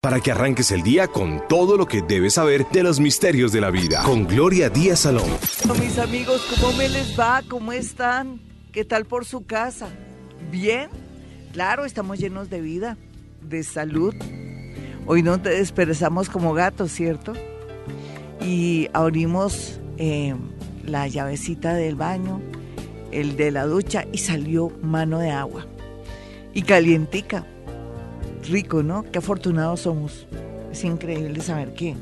para que arranques el día con todo lo que debes saber de los misterios de la vida. Con Gloria Díaz Salón. Mis amigos, ¿cómo me les va? ¿Cómo están? ¿Qué tal por su casa? ¿Bien? Claro, estamos llenos de vida, de salud. Hoy no te desperezamos como gatos, ¿cierto? Y abrimos eh, la llavecita del baño, el de la ducha y salió mano de agua. Y calientica rico, ¿no? Qué afortunados somos. Es increíble saber que,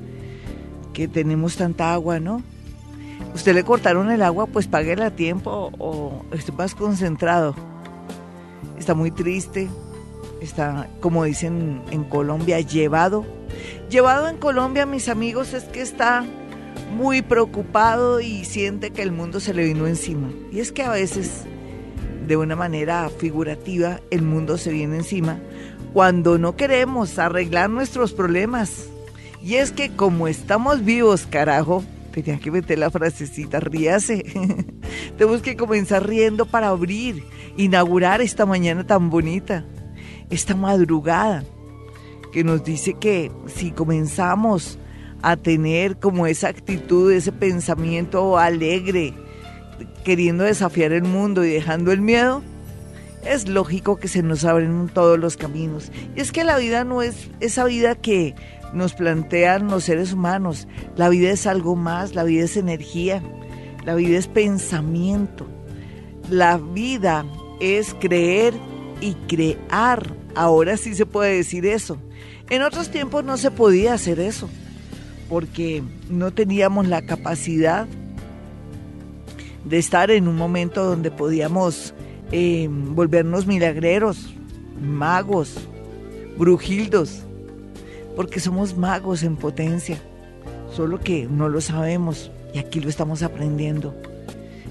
que tenemos tanta agua, ¿no? Usted le cortaron el agua, pues páguela a tiempo o esté más concentrado. Está muy triste, está, como dicen en Colombia, llevado. Llevado en Colombia, mis amigos, es que está muy preocupado y siente que el mundo se le vino encima. Y es que a veces, de una manera figurativa, el mundo se viene encima cuando no queremos arreglar nuestros problemas. Y es que como estamos vivos, carajo, tenía que meter la frasecita, ríase. Tenemos que comenzar riendo para abrir, inaugurar esta mañana tan bonita, esta madrugada, que nos dice que si comenzamos a tener como esa actitud, ese pensamiento alegre, queriendo desafiar el mundo y dejando el miedo, es lógico que se nos abren todos los caminos. Y es que la vida no es esa vida que nos plantean los seres humanos. La vida es algo más, la vida es energía, la vida es pensamiento. La vida es creer y crear. Ahora sí se puede decir eso. En otros tiempos no se podía hacer eso, porque no teníamos la capacidad de estar en un momento donde podíamos eh, volvernos milagreros, magos, brujildos, porque somos magos en potencia, solo que no lo sabemos y aquí lo estamos aprendiendo.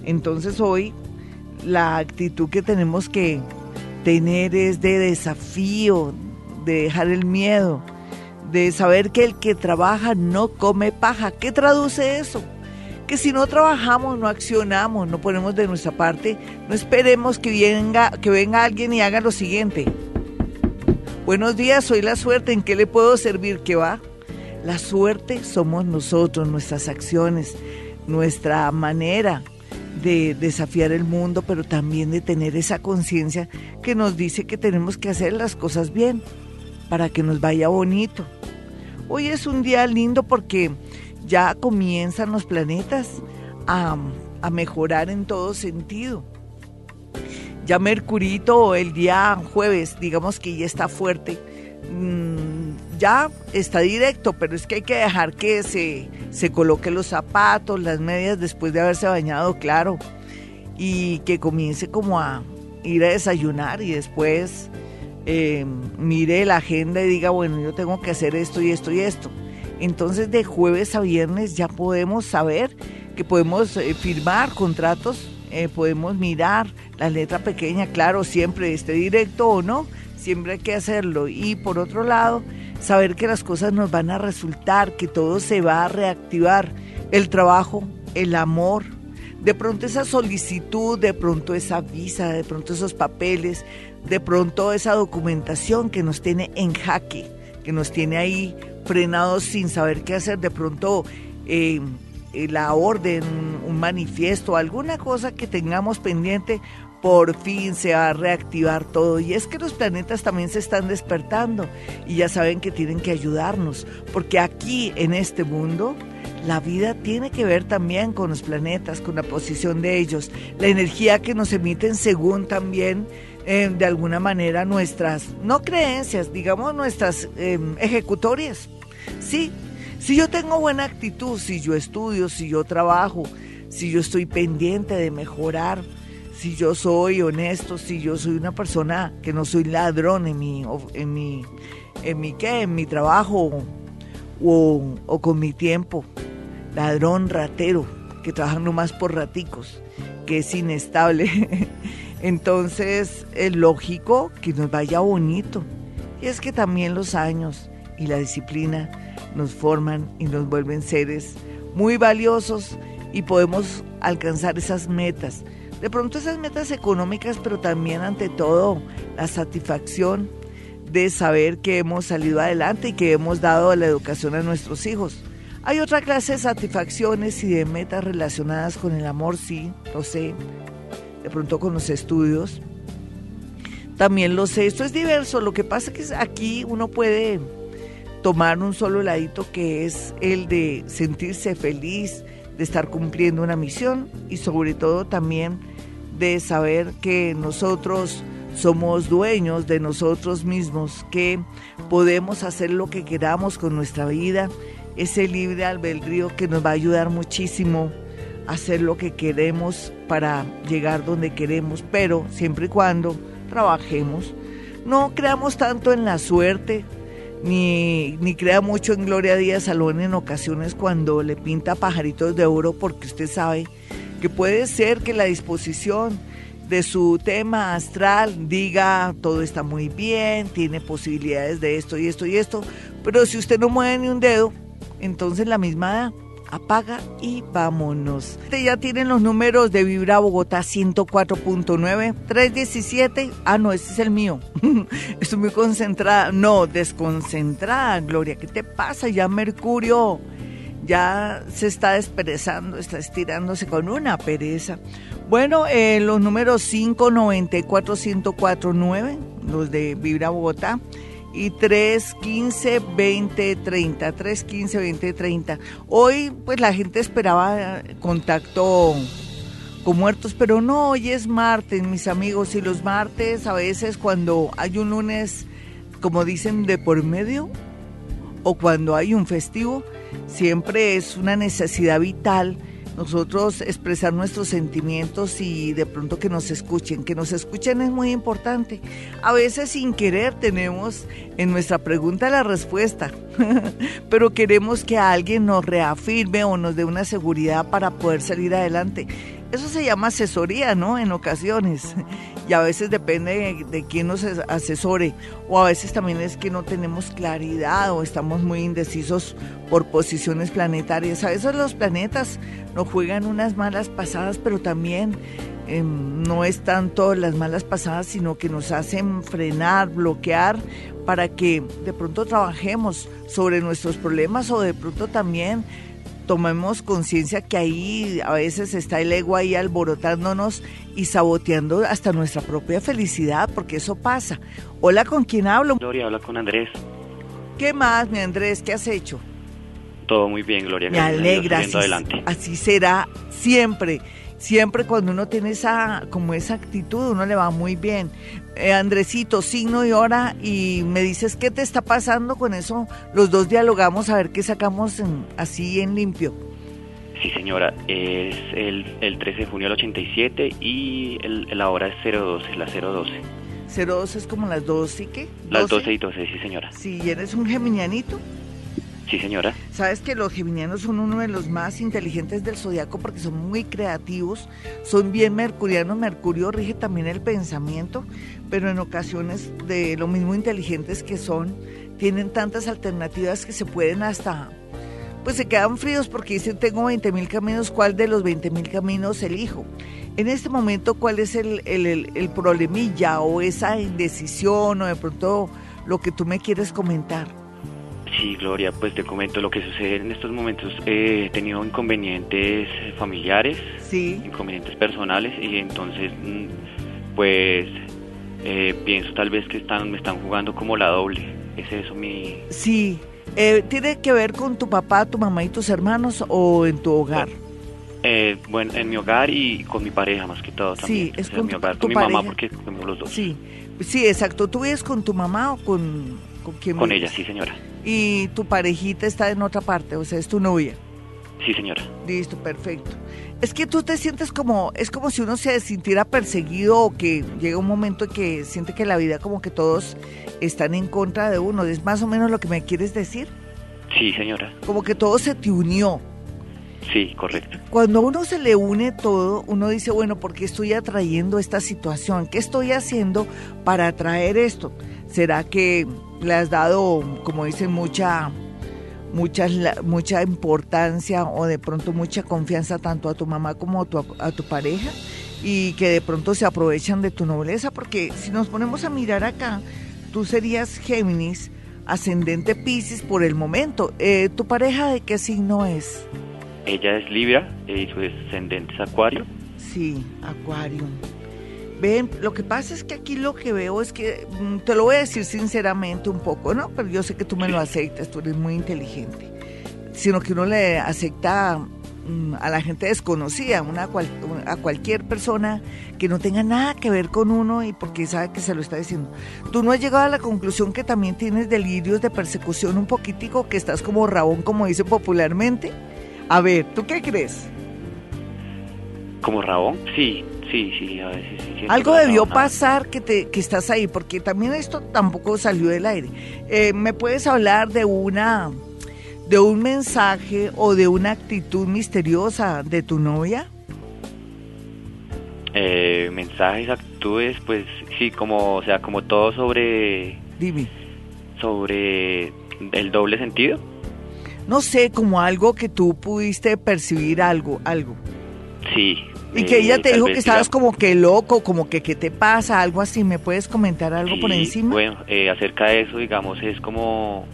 Entonces hoy la actitud que tenemos que tener es de desafío, de dejar el miedo, de saber que el que trabaja no come paja. ¿Qué traduce eso? Que si no trabajamos, no accionamos, no ponemos de nuestra parte, no esperemos que venga, que venga alguien y haga lo siguiente. Buenos días, soy la suerte, ¿en qué le puedo servir? ¿Qué va? La suerte somos nosotros, nuestras acciones, nuestra manera de desafiar el mundo, pero también de tener esa conciencia que nos dice que tenemos que hacer las cosas bien para que nos vaya bonito. Hoy es un día lindo porque ya comienzan los planetas a, mejorar en todo sentido. Ya Mercurito el día jueves, digamos que ya está fuerte, mm, ya está directo, pero es que hay que dejar que se, se coloque los zapatos, las medias después de haberse bañado, claro, y que comience como a ir a desayunar y después eh, mire la agenda y diga, bueno, yo tengo que hacer esto y esto y esto. Entonces de jueves a viernes ya podemos saber que podemos eh, firmar contratos, eh, podemos mirar la letra pequeña, claro, siempre esté directo o no, siempre hay que hacerlo. Y por otro lado, saber que las cosas nos van a resultar, que todo se va a reactivar, el trabajo, el amor, de pronto esa solicitud, de pronto esa visa, de pronto esos papeles, de pronto esa documentación que nos tiene en jaque, que nos tiene ahí frenados sin saber qué hacer, de pronto eh, eh, la orden, un manifiesto, alguna cosa que tengamos pendiente, por fin se va a reactivar todo. Y es que los planetas también se están despertando y ya saben que tienen que ayudarnos, porque aquí en este mundo la vida tiene que ver también con los planetas, con la posición de ellos, la energía que nos emiten según también eh, de alguna manera nuestras, no creencias, digamos nuestras ejecutorias. Sí, si yo tengo buena actitud, si yo estudio, si yo trabajo, si yo estoy pendiente de mejorar, si yo soy honesto, si yo soy una persona que no soy ladrón en mi, en mi, en mi qué, en mi trabajo o, o con mi tiempo, ladrón, ratero, que trabaja nomás por raticos, que es inestable. Entonces es lógico que nos vaya bonito. Y es que también los años y la disciplina nos forman y nos vuelven seres muy valiosos y podemos alcanzar esas metas. De pronto esas metas económicas, pero también ante todo la satisfacción de saber que hemos salido adelante y que hemos dado la educación a nuestros hijos. Hay otra clase de satisfacciones y de metas relacionadas con el amor, sí, lo sé. De pronto con los estudios. También lo sé. Esto es diverso. Lo que pasa es que aquí uno puede tomar un solo ladito que es el de sentirse feliz, de estar cumpliendo una misión y sobre todo también de saber que nosotros somos dueños de nosotros mismos, que podemos hacer lo que queramos con nuestra vida ese libre albedrío que nos va a ayudar muchísimo a hacer lo que queremos para llegar donde queremos, pero siempre y cuando trabajemos. No creamos tanto en la suerte, ni, ni crea mucho en Gloria Díaz Salón en ocasiones cuando le pinta pajaritos de oro, porque usted sabe que puede ser que la disposición de su tema astral diga todo está muy bien, tiene posibilidades de esto y esto y esto, pero si usted no mueve ni un dedo, entonces la misma apaga y vámonos. Ya tienen los números de Vibra Bogotá 104.9, 317. Ah, no, ese es el mío. Estoy muy concentrada. No, desconcentrada, Gloria. ¿Qué te pasa? Ya Mercurio ya se está desperezando, está estirándose con una pereza. Bueno, eh, los números 594 1049, los de Vibra Bogotá y 315 2030, 315 2030. Hoy pues la gente esperaba contacto con muertos, pero no, hoy es martes, mis amigos, y los martes a veces cuando hay un lunes, como dicen, de por medio, o cuando hay un festivo, siempre es una necesidad vital nosotros expresar nuestros sentimientos y de pronto que nos escuchen. Que nos escuchen es muy importante. A veces sin querer tenemos en nuestra pregunta la respuesta, pero queremos que alguien nos reafirme o nos dé una seguridad para poder salir adelante. Eso se llama asesoría, ¿no? En ocasiones. Y a veces depende de, quién nos asesore. O a veces también es que no tenemos claridad o estamos muy indecisos por posiciones planetarias. A veces los planetas nos juegan unas malas pasadas, pero también em, no es tanto las malas pasadas, sino que nos hacen frenar, bloquear para que de pronto trabajemos sobre nuestros problemas o de pronto también tomemos conciencia que ahí a veces está el ego ahí alborotándonos y saboteando hasta nuestra propia felicidad, porque eso pasa. Hola, ¿con quién hablo? Gloria, habla con Andrés. ¿Qué más, mi Andrés? ¿Qué has hecho? Todo muy bien, Gloria. Me alegra. Así, así será siempre siempre cuando uno tiene esa como esa actitud uno le va muy bien. Eh, Andresito signo y hora y me dices qué te está pasando con eso los dos dialogamos a ver qué sacamos así en limpio. Sí señora es el, el 13 de junio del 87 y el, la hora es 012 la 012 012 es como las 12 y qué las 12 y 12 sí señora. Sí eres un geminianito Sí, señora. Sabes que los geminianos son uno de los más inteligentes del zodiaco porque son muy creativos, son bien mercurianos. Mercurio rige también el pensamiento, pero en ocasiones de lo mismo inteligentes que son, tienen tantas alternativas que se pueden hasta, pues se quedan fríos porque dicen tengo 20 mil caminos, ¿cuál de los 20 mil caminos elijo? En este momento, ¿cuál es el, el, el problemilla o esa indecisión o de pronto lo que tú me quieres comentar? Sí, Gloria, pues te comento lo que sucede en estos momentos. he tenido inconvenientes familiares, sí. inconvenientes personales y entonces, mm, pues eh, pienso tal vez que están me están jugando como la doble. ¿Es eso mi...? Sí. Eh, ¿Tiene que ver con tu papá, tu mamá y tus hermanos o en tu hogar? Eh, bueno, en mi hogar y con mi pareja más que todo también. Sí, es con, mi hogar, con mi mamá porque somos los dos. Sí, sí, exacto. ¿Tú vives con tu mamá o con, con quién? Con ella, sí, señora y tu parejita está en otra parte, o sea, es tu novia. Sí, señora. Listo, perfecto. Es que tú te sientes como, es como si uno se sintiera perseguido o que llega un momento en que siente que la vida como que todos están en contra de uno. ¿Es más o menos lo que me quieres decir? Sí, señora. Como que todo se te unió. Sí, correcto. Cuando uno se le une todo, uno dice, bueno, ¿por qué estoy atrayendo esta situación? ¿Qué estoy haciendo para atraer esto? ¿Será que le has dado, como dicen, mucha, mucha, mucha importancia o de pronto mucha confianza tanto a tu mamá como a tu, a tu pareja? Y que de pronto se aprovechan de tu nobleza, porque si nos ponemos a mirar acá, tú serías Géminis, ascendente Pisces por el momento. Eh, ¿Tu pareja de qué signo es? Ella es Libra y su ascendente es Acuario. Sí, Acuario. Ven, lo que pasa es que aquí lo que veo es que, mm, te lo voy a decir sinceramente un poco, ¿no? Pero yo sé que tú me lo aceptas, tú eres muy inteligente. Sino que uno le acepta mm, a la gente desconocida, una a cualquier persona que no tenga nada que ver con uno y porque sabe que se lo está diciendo. Tú no has llegado a la conclusión que también tienes delirios de persecución un poquitico, que estás como rabón, como dice popularmente. A ver, ¿tú qué crees? ¿Como rabón? Sí, sí, sí, a veces sí. Algo debió pasar que, te, que estás ahí, porque también esto tampoco salió del aire. Eh, ¿Me puedes hablar de una, de un mensaje o de una actitud misteriosa de tu novia? Eh, mensajes, actitudes, pues sí, como, o sea, como todo sobre... Dime. Sobre el doble sentido no sé, como algo que tú pudiste percibir algo, algo. Sí. Y que ella eh, te dijo que estabas como que loco, como que qué te pasa, algo así. ¿Me puedes comentar algo por encima? Bueno, eh, acerca de eso, digamos, es como...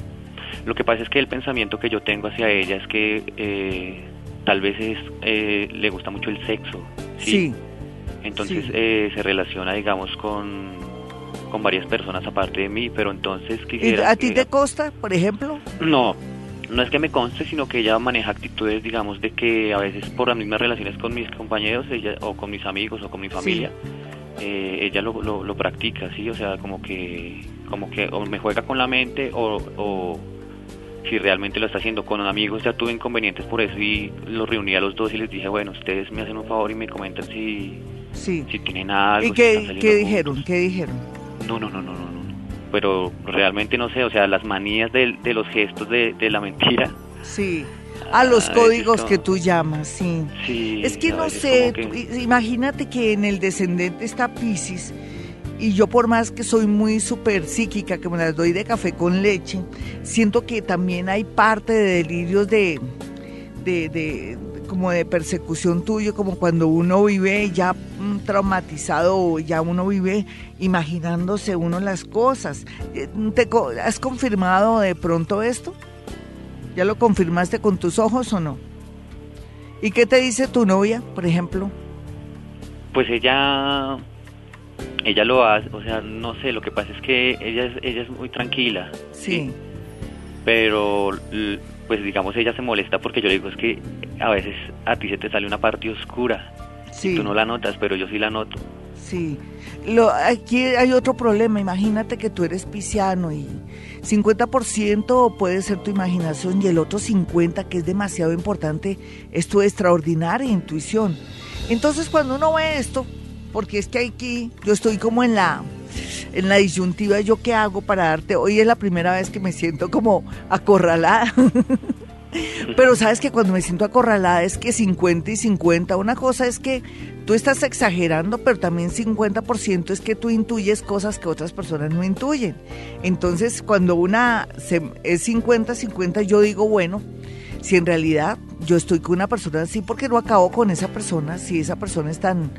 Lo que pasa es que el pensamiento que yo tengo hacia ella es que eh, tal vez es, le gusta mucho el sexo. Sí. Entonces se relaciona, digamos, con, con varias personas aparte de mí, pero entonces quisiera... ¿A ti te costa, por ejemplo? No, no es que me conste, sino que ella maneja actitudes, digamos, de que a veces por las mismas relaciones con mis compañeros ella, o con mis amigos o con mi familia, eh, ella lo, lo, practica, ¿sí? O sea, como que, como que o me juega con la mente o, o si realmente lo está haciendo con amigos. Ya tuve inconvenientes por eso y los reuní a los dos y les dije, bueno, ustedes me hacen un favor y me comentan si, si tienen algo. ¿Y qué, ¿qué dijeron? ¿Qué dijeron? No, no, no, no, no pero realmente no sé, o sea, las manías de, de los gestos de, de, la mentira. Sí, a los códigos que tú llamas, sí. sí es que no sé, imagínate que en el descendente está Pisces y yo por más que soy muy súper psíquica, que me las doy de café con leche, siento que también hay parte de delirios de, de, de como de persecución tuyo, como cuando uno vive ya mm, traumatizado, ya uno vive imaginándose uno las cosas. Eh, ¿Te, ¿Has confirmado de pronto esto? ¿Ya lo confirmaste con tus ojos o no? ¿Y qué te dice tu novia, por ejemplo? Pues ella ella lo hace, o sea, no sé, lo que pasa es que ella es, ella es muy tranquila. Sí. Pero pues digamos ella se molesta porque yo le digo es que a veces a ti se te sale una parte oscura sí. tú no la notas pero yo sí la noto sí lo, aquí hay otro problema imagínate que tú eres pisciano y 50% puede ser tu imaginación y el otro 50% que es demasiado importante es tu extraordinaria intuición entonces cuando uno ve esto porque es que aquí yo estoy como en la en la disyuntiva, ¿yo qué hago para darte? Hoy es la primera vez que me siento como acorralada. Pero sabes que cuando me siento acorralada es que 50 y 50, una cosa es que tú estás exagerando, pero también 50% es que tú intuyes cosas que otras personas no intuyen. Entonces, cuando una es 50-50, yo digo, bueno, si en realidad yo estoy con una persona así, porque no acabo con esa persona? Si esa persona es tan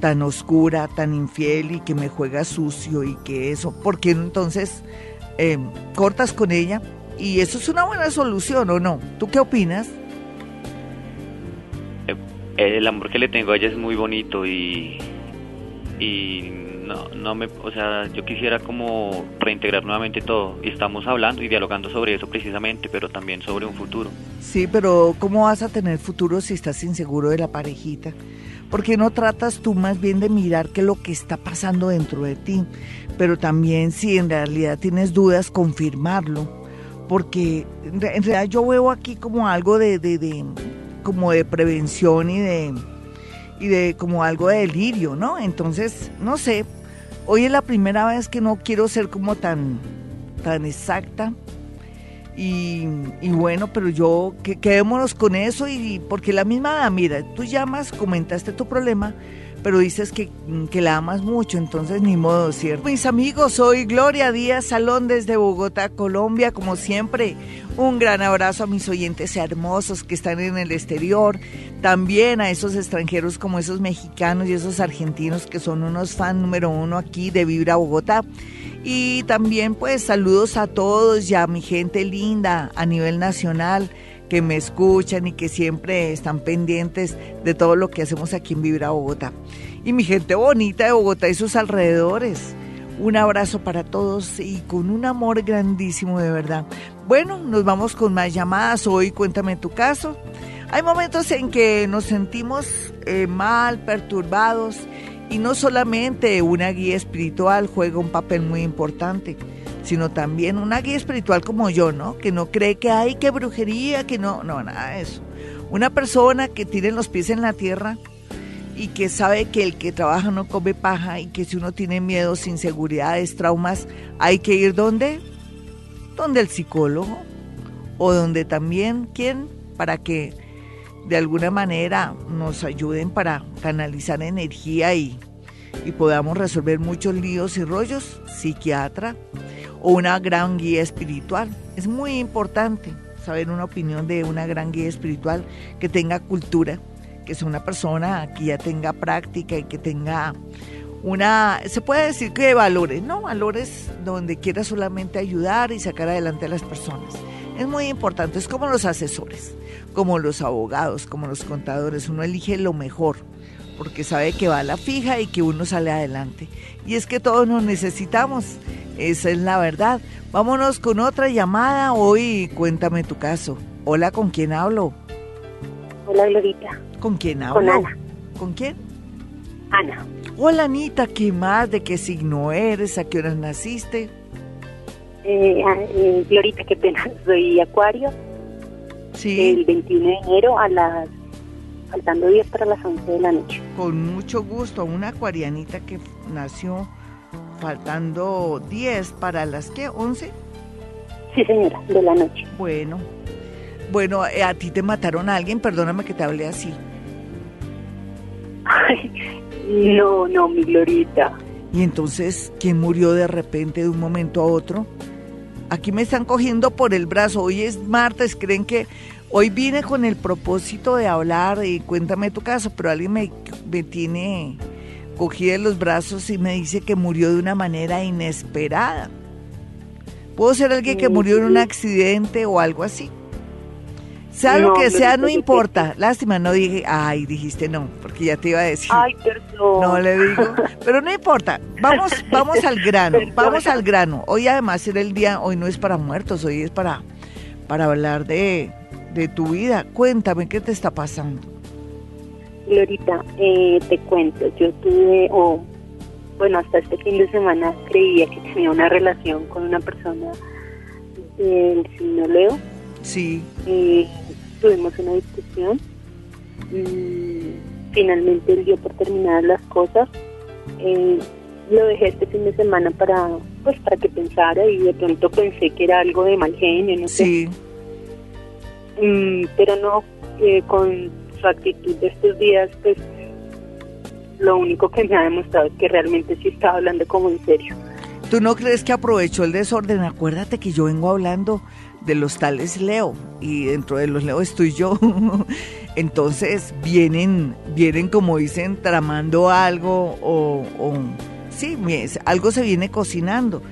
tan oscura, tan infiel y que me juega sucio y que eso, ¿por qué entonces em, cortas con ella? Y eso es una buena solución, ¿o no? ¿Tú qué opinas? Eh, el amor que le tengo a ella es muy bonito y, y no, no me, o sea, yo quisiera como reintegrar nuevamente todo y estamos hablando y dialogando sobre eso precisamente, pero también sobre un futuro. Sí, pero ¿cómo vas a tener futuro si estás inseguro de la parejita? ¿Por qué no tratas tú más bien de mirar qué es lo que está pasando dentro de ti? Pero también si en realidad tienes dudas, confirmarlo. Porque en realidad yo veo aquí como algo de, como de prevención y de, y de como algo de delirio, ¿no? Entonces, no sé, hoy es la primera vez que no quiero ser como tan, tan exacta y, bueno, pero yo, que, quedémonos con eso y porque la misma, mira, tú llamas, comentaste tu problema, pero dices que, que la amas mucho, entonces ni modo, ¿cierto? Mis amigos, soy Gloria Díaz Salón desde Bogotá, Colombia, como siempre. Un gran abrazo a mis oyentes hermosos que están en el exterior, también a esos extranjeros como esos mexicanos y esos argentinos que son unos fan número uno aquí de Vibra Bogotá. Y también pues saludos a todos y a mi gente linda a nivel nacional que me escuchan y que siempre están pendientes de todo lo que hacemos aquí en Vibra Bogotá. Y mi gente bonita de Bogotá y sus alrededores. Un abrazo para todos y con un amor grandísimo de verdad. Bueno, nos vamos con más llamadas. Hoy cuéntame tu caso. Hay momentos en que nos sentimos eh, mal, perturbados y no solamente una guía espiritual juega un papel muy importante sino también una guía espiritual como yo, ¿no? Que no cree que hay que brujería, que no, no, nada de eso. Una persona que tiene los pies en la tierra y que sabe que el que trabaja no come paja y que si uno tiene miedos, inseguridades, traumas, hay que ir donde? Donde el psicólogo o donde también, ¿quién? Para que de alguna manera nos ayuden para canalizar energía y, y podamos resolver muchos líos y rollos, psiquiatra o una gran guía espiritual. Es muy importante saber una opinión de una gran guía espiritual que tenga cultura, que sea una persona que ya tenga práctica y que tenga una, se puede decir que valores, ¿no? Valores donde quiera solamente ayudar y sacar adelante a las personas. Es muy importante, es como los asesores, como los abogados, como los contadores, uno elige lo mejor porque sabe que va a la fija y que uno sale adelante. Y es que todos nos necesitamos, esa es la verdad. Vámonos con otra llamada. Hoy cuéntame tu caso. Hola, ¿con quién hablo? Hola, Glorita. ¿Con quién hablo? Con Ana. ¿Con quién? Ana. Hola, Anita, ¿qué más? ¿De qué signo eres? ¿A qué hora naciste? Eh, eh, Glorita, qué pena, soy Acuario. Sí. El 21 de enero a las faltando 10 para las 11 de la noche. Con mucho gusto, una acuarianita que nació faltando 10 para las que 11. Sí, señora, de la noche. Bueno, bueno, eh, a ti te mataron a alguien, perdóname que te hable así. Ay, no, no, mi glorita. Y entonces, ¿quién murió de repente de un momento a otro? Aquí me están cogiendo por el brazo. Hoy es martes, creen que Hoy vine con el propósito de hablar y cuéntame tu caso, pero alguien me, me tiene cogida de los brazos y me dice que murió de una manera inesperada. ¿Puedo ser alguien que murió en un accidente o algo así? Sea lo que sea, no importa. Lástima, no dije, ay, dijiste no, porque ya te iba a decir. Ay, perdón. No le digo, pero no importa. Vamos, vamos al grano, vamos al grano. Hoy además era el día, hoy no es para muertos, hoy es para, para hablar de, de tu vida. Cuéntame qué te está pasando. Glorita, eh, te cuento, yo tuve, o bueno, hasta este fin de semana creía que tenía una relación con una persona del signo Leo. Sí. Eh, tuvimos una discusión. Mm, finalmente él dio por terminadas las cosas. Eh, lo dejé este fin de semana para pues para que pensara y de pronto pensé que era algo de mal genio, no sí. sé. Mm, pero no eh, con su actitud de estos días, pues lo único que me ha demostrado es que realmente sí estaba hablando como en serio. ¿Tú no crees que aprovechó el desorden? Acuérdate que yo vengo hablando de los tales Leo y dentro de los Leo estoy yo. Entonces vienen, vienen como dicen, tramando algo o, o sí, algo se viene cocinando.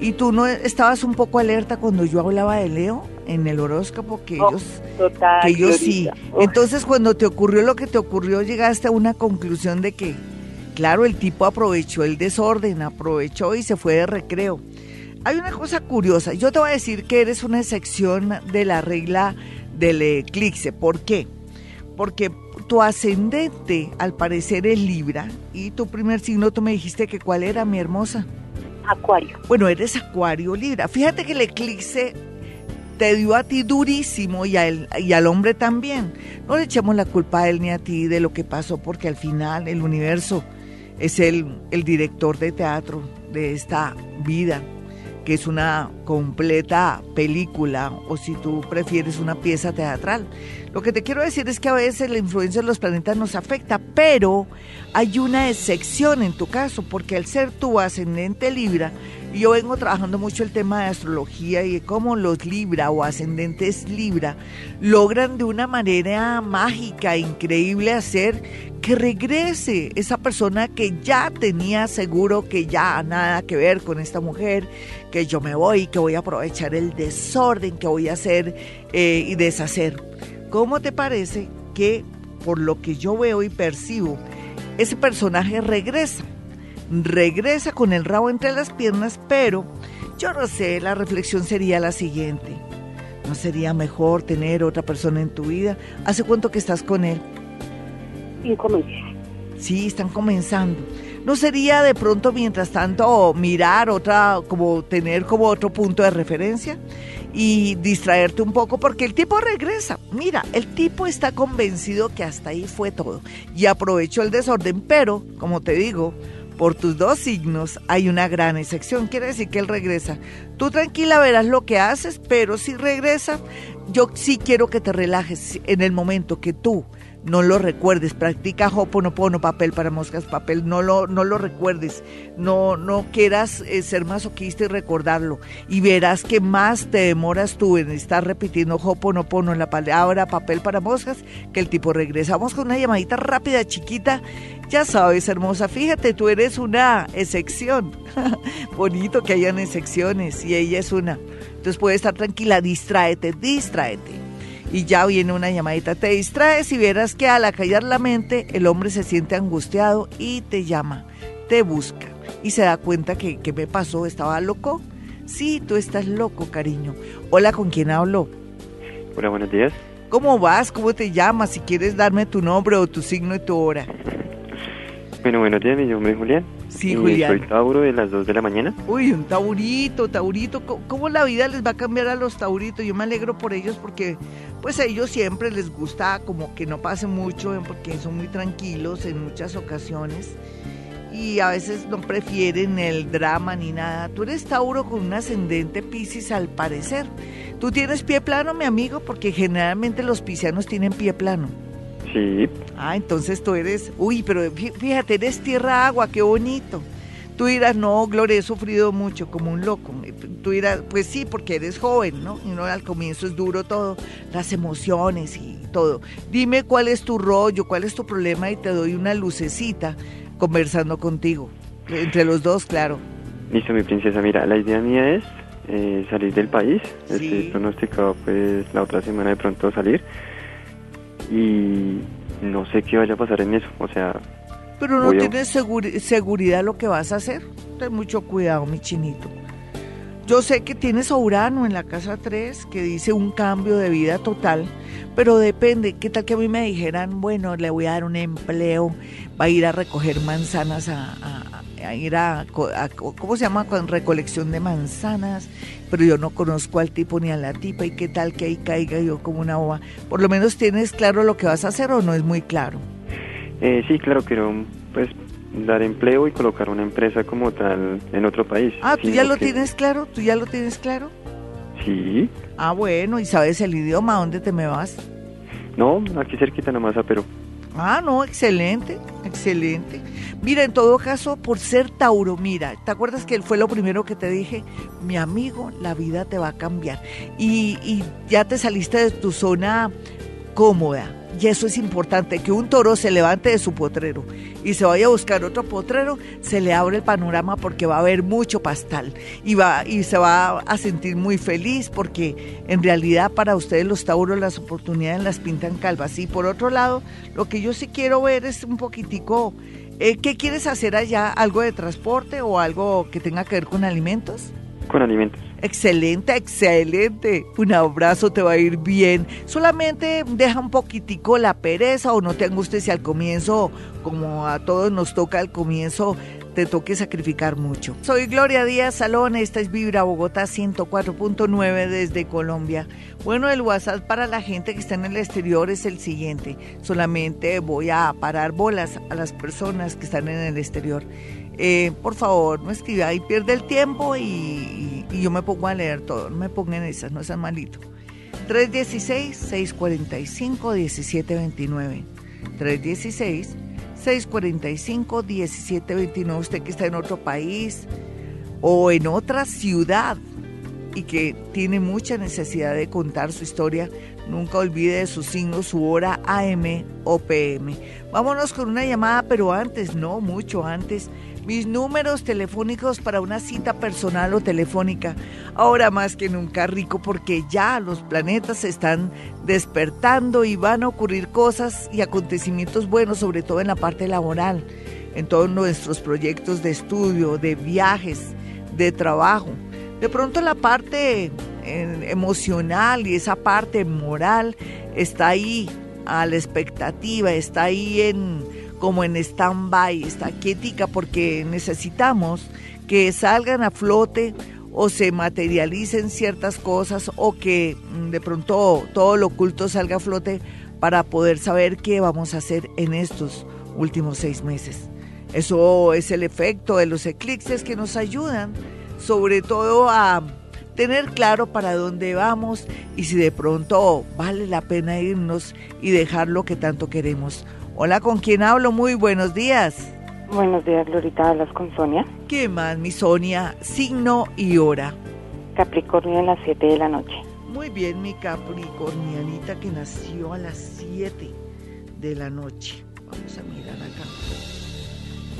¿Y tú no estabas un poco alerta cuando yo hablaba de Leo en el horóscopo? Que Oh, ellos, total, que ellos sí. Uf. Entonces cuando te ocurrió lo que te ocurrió, llegaste a una conclusión de que, claro, el tipo aprovechó el desorden, aprovechó y se fue de recreo. Hay una cosa curiosa, yo te voy a decir que eres una excepción de la regla del eclipse. ¿Por qué? Porque tu ascendente al parecer es Libra y tu primer signo tú me dijiste que cuál era mi hermosa. Acuario. Bueno, eres Acuario Libra. Fíjate que el eclipse te dio a ti durísimo y, a él- y al hombre también. No le echemos la culpa a él ni a ti de lo que pasó porque al final el universo es el, el director de teatro de esta vida que es una completa película o si tú prefieres una pieza teatral. Lo que te quiero decir es que a veces la influencia de los planetas nos afecta, pero hay una excepción en tu caso, porque al ser tu ascendente Libra, yo vengo trabajando mucho el tema de astrología y de cómo los Libra o ascendentes Libra logran de una manera mágica, increíble, hacer que regrese esa persona que ya tenía seguro que ya nada que ver con esta mujer, que yo me voy, que voy a aprovechar el desorden que voy a hacer eh, y deshacer. ¿Cómo te parece que por lo que yo veo y percibo, ese personaje regresa? regresa con el rabo entre las piernas, pero yo no sé, la reflexión sería la siguiente. ¿No sería mejor tener otra persona en tu vida? ¿Hace cuánto que estás con él? Cinco meses. Sí, están comenzando. ¿No sería de pronto mientras tanto mirar otra, como tener como otro punto de referencia y distraerte un poco porque el tipo regresa? Mira, el tipo está convencido que hasta ahí fue todo y aprovechó el desorden, pero como te digo, por tus dos signos hay una gran excepción, quiere decir que él regresa. Tú tranquila verás lo que haces, pero si regresa, yo sí quiero que te relajes en el momento que tú no lo recuerdes, practica hoponopono, papel para moscas, papel, no lo, no lo recuerdes, no, no quieras eh, ser masoquista y recordarlo, y verás que más te demoras tú en estar repitiendo hoponopono en la palabra papel para moscas, que el tipo regresa. Vamos con una llamadita rápida, chiquita, ya sabes, hermosa, fíjate, tú eres una excepción, bonito que hayan excepciones, y ella es una, entonces puedes estar tranquila, distráete, distráete y ya viene una llamadita, te distraes y verás que al acallar la mente el hombre se siente angustiado y te llama, te busca y se da cuenta que, ¿qué me pasó? ¿Estaba loco? Sí, tú estás loco, cariño. Hola, ¿con quién hablo? Hola, buenos días. ¿Cómo vas? ¿Cómo te llamas? Si quieres darme tu nombre o tu signo y tu hora. Bueno, buenos días, mi nombre es Julián. Sí, Julián. Soy Tauro de las 2 de la mañana. Uy, un taurito, taurito. ¿Cómo la vida les va a cambiar a los tauritos? Yo me alegro por ellos porque pues a ellos siempre les gusta como que no pase mucho eh, porque son muy tranquilos en muchas ocasiones y a veces no prefieren el drama ni nada. Tú eres Tauro con un ascendente Piscis al parecer. ¿Tú tienes pie plano, mi amigo? Porque generalmente los piscianos tienen pie plano. Sí. Ah, entonces tú eres, uy, pero fíjate, eres tierra agua, qué bonito. Tú dirás, no, Gloria, he sufrido mucho como un loco. Tú dirás, pues sí, porque eres joven, ¿no? Y no al comienzo es duro todo, las emociones y todo. Dime cuál es tu rollo, cuál es tu problema y te doy una lucecita conversando contigo. Entre los dos, claro. Listo, mi princesa. Mira, la idea mía es eh, salir del país. Estoy pronosticado pues la otra semana de pronto salir. Y no sé qué vaya a pasar en eso. O sea, pero no tienes seguridad lo que vas a hacer. Ten mucho cuidado, mi chinito. Yo sé que tienes a Urano en la casa 3 que dice un cambio de vida total, pero depende. ¿Qué tal que a mí me dijeran, bueno, le voy a dar un empleo, va a ir a recoger manzanas, a, ir a, ¿cómo se llama? Con recolección de manzanas, pero yo no conozco al tipo ni a la tipa y qué tal que ahí caiga yo como una boba. Por lo menos tienes claro lo que vas a hacer o no es muy claro. Eh, sí, claro, quiero pues dar empleo y colocar una empresa como tal en otro país. Ah, ¿tú ya lo tienes claro? ¿Tú ya lo tienes claro? Sí. Ah, bueno, ¿y sabes el idioma? ¿Dónde te me vas? No, aquí cerquita nomás a Perú. Ah, no, excelente, excelente. Mira, en todo caso, por ser Tauro, mira, ¿te acuerdas que fue lo primero que te dije? Mi amigo, la vida te va a cambiar. Y, y ya te saliste de tu zona cómoda y eso es importante, que un toro se levante de su potrero y se vaya a buscar otro potrero, se le abre el panorama porque va a haber mucho pastal y, va, y se va a sentir muy feliz porque en realidad para ustedes los tauros las oportunidades las pintan calvas. Y por otro lado, lo que yo sí quiero ver es un poquitico, eh, ¿qué quieres hacer allá? ¿Algo de transporte o algo que tenga que ver con alimentos? Con alimentos. Excelente, excelente. Un abrazo te va a ir bien. Solamente deja un poquitico la pereza o no te angusties si al comienzo, como a todos nos toca al comienzo, te toque sacrificar mucho. Soy Gloria Díaz Salón, esta es Vibra Bogotá 104.9 desde Colombia. Bueno, el WhatsApp para la gente que está en el exterior es el siguiente. Solamente voy a parar bolas a las personas que están en el exterior. Eh, por favor, no escriba y pierde el tiempo y yo me pongo a leer todo. No me pongan esas, no sean malito. 316-645-1729. 316-645-1729. Usted que está en otro país o en otra ciudad y que tiene mucha necesidad de contar su historia, nunca olvide su signo, su hora AM o PM. Vámonos con una llamada, pero antes, no, mucho antes mis números telefónicos para una cita personal o telefónica. Ahora más que nunca rico porque ya los planetas se están despertando y van a ocurrir cosas y acontecimientos buenos, sobre todo en la parte laboral, en todos nuestros proyectos de estudio, de viajes, de trabajo. De pronto la parte eh, emocional y esa parte moral está ahí a la expectativa, está ahí en como en stand-by, está quietica porque necesitamos que salgan a flote o se materialicen ciertas cosas o que mm, de pronto todo lo oculto salga a flote para poder saber qué vamos a hacer en estos últimos seis meses. Eso es el efecto de los eclipses que nos ayudan sobre todo a tener claro para dónde vamos y si de pronto vale la pena irnos y dejar lo que tanto queremos. Hola, ¿con quién hablo? Muy buenos días. Buenos días, Glorita. Hablas con Sonia. ¿Qué más, mi Sonia? Signo y hora. Capricornio a las 7 de la noche. Muy bien, mi Capricornianita que nació a las 7 de la noche. Vamos a mirar acá.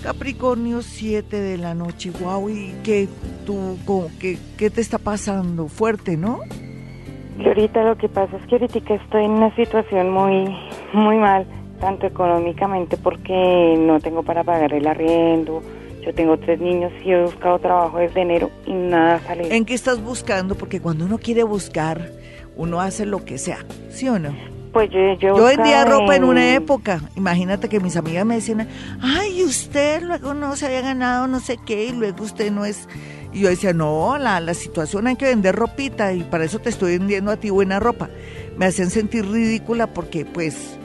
Capricornio, 7 de la noche. Wow, ¿y qué, tú, qué, qué te está pasando? Fuerte, ¿no? Glorita, lo que pasa es que ahorita estoy en una situación muy, muy mal tanto económicamente porque no tengo para pagar el arriendo. Yo tengo tres niños y he buscado trabajo desde enero y nada sale. ¿En qué estás buscando? Porque cuando uno quiere buscar, uno hace lo que sea, ¿sí o no? Pues yo, yo, yo vendía ropa en... una época. Imagínate que mis amigas me decían, ay, usted luego no se había ganado no sé qué y luego usted no es... Y yo decía, no, la, la situación hay que vender ropita y para eso te estoy vendiendo a ti buena ropa. Me hacen sentir ridícula porque pues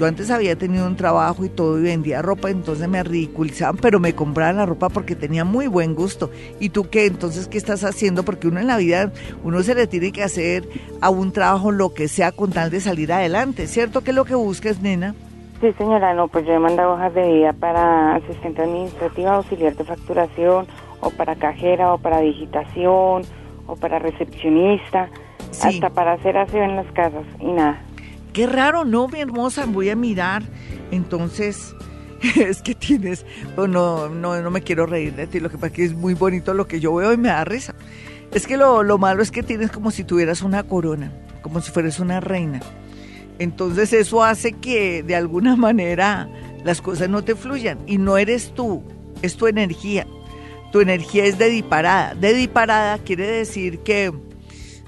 yo antes había tenido un trabajo y todo y vendía ropa, entonces me ridiculizaban, pero me compraban la ropa porque tenía muy buen gusto. ¿Y tú qué? Entonces, ¿qué estás haciendo? Porque uno en la vida, uno se le tiene que hacer a un trabajo lo que sea con tal de salir adelante, ¿cierto? ¿Qué es lo que buscas, nena? Sí, señora, no, pues yo he mandado hojas de vida para asistente administrativa, auxiliar de facturación, o para cajera, o para digitación, o para recepcionista, hasta para hacer aseo en las casas y nada. Qué raro, ¿no, mi hermosa? Voy a mirar. Entonces, es que tienes, no, no, no me quiero reír de ti, lo que pasa es que es muy bonito lo que yo veo y me da risa. Es que lo, lo malo es que tienes como si tuvieras una corona, como si fueras una reina. Entonces eso hace que de alguna manera las cosas no te fluyan y no eres tú, es tu energía. Tu energía es de disparada. De disparada quiere decir que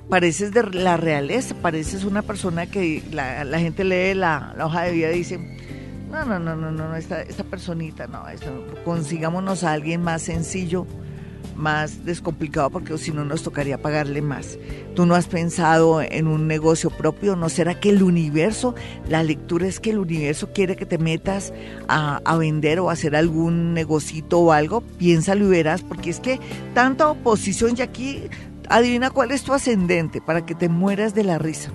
pareces de la realeza, pareces una persona que la, gente lee la, hoja de vida y dice, no, no, no, no, no, esta, esta personita, no, consigámonos a alguien más sencillo, más descomplicado, porque si no nos tocaría pagarle más. Tú no has pensado en un negocio propio, ¿no será que el universo, la lectura es que el universo quiere que te metas a, vender o hacer algún negocito o algo? Piénsalo y verás, porque es que tanta oposición y aquí Adivina cuál es tu ascendente para que te mueras de la risa.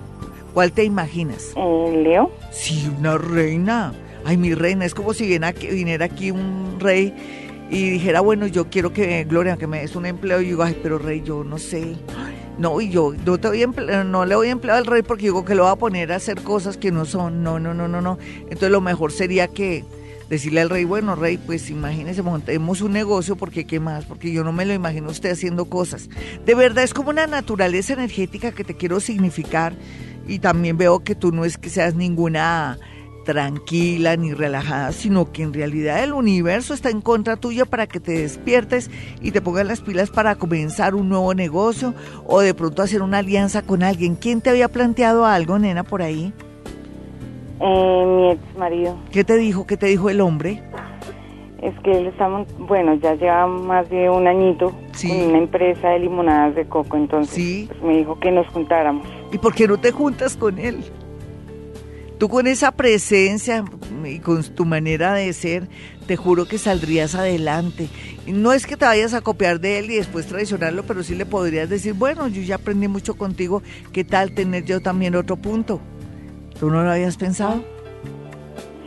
¿Cuál te imaginas? Eh, Leo. Sí, una reina. Ay, mi reina, es como si viniera aquí un rey y dijera, bueno, yo quiero que, Gloria, que me des un empleo. Y yo digo, ay, pero rey, yo no sé. No, y yo no, te voy no le voy a emplear al rey porque digo que lo va a poner a hacer cosas que no son. No, no, no, no, no. Entonces lo mejor sería que decirle al rey, bueno, rey, pues imagínese, montemos un negocio, porque qué más, porque yo no me lo imagino usted haciendo cosas. De verdad es como una naturaleza energética que te quiero significar y también veo que tú no es que seas ninguna tranquila ni relajada, sino que en realidad el universo está en contra tuya para que te despiertes y te pongas las pilas para comenzar un nuevo negocio o de pronto hacer una alianza con alguien. ¿Quién te había planteado algo, nena, por ahí? Eh, mi ex marido. ¿Qué te dijo? ¿Qué te dijo el hombre? Es que él está, bueno, ya lleva más de un añito con una empresa de limonadas de coco, entonces pues, me dijo que nos juntáramos. ¿Y por qué no te juntas con él? Tú con esa presencia y con tu manera de ser, te juro que saldrías adelante. No es que te vayas a copiar de él y después traicionarlo, pero sí le podrías decir, bueno, yo ya aprendí mucho contigo, ¿qué tal tener yo también otro punto? ¿Tú no lo habías pensado?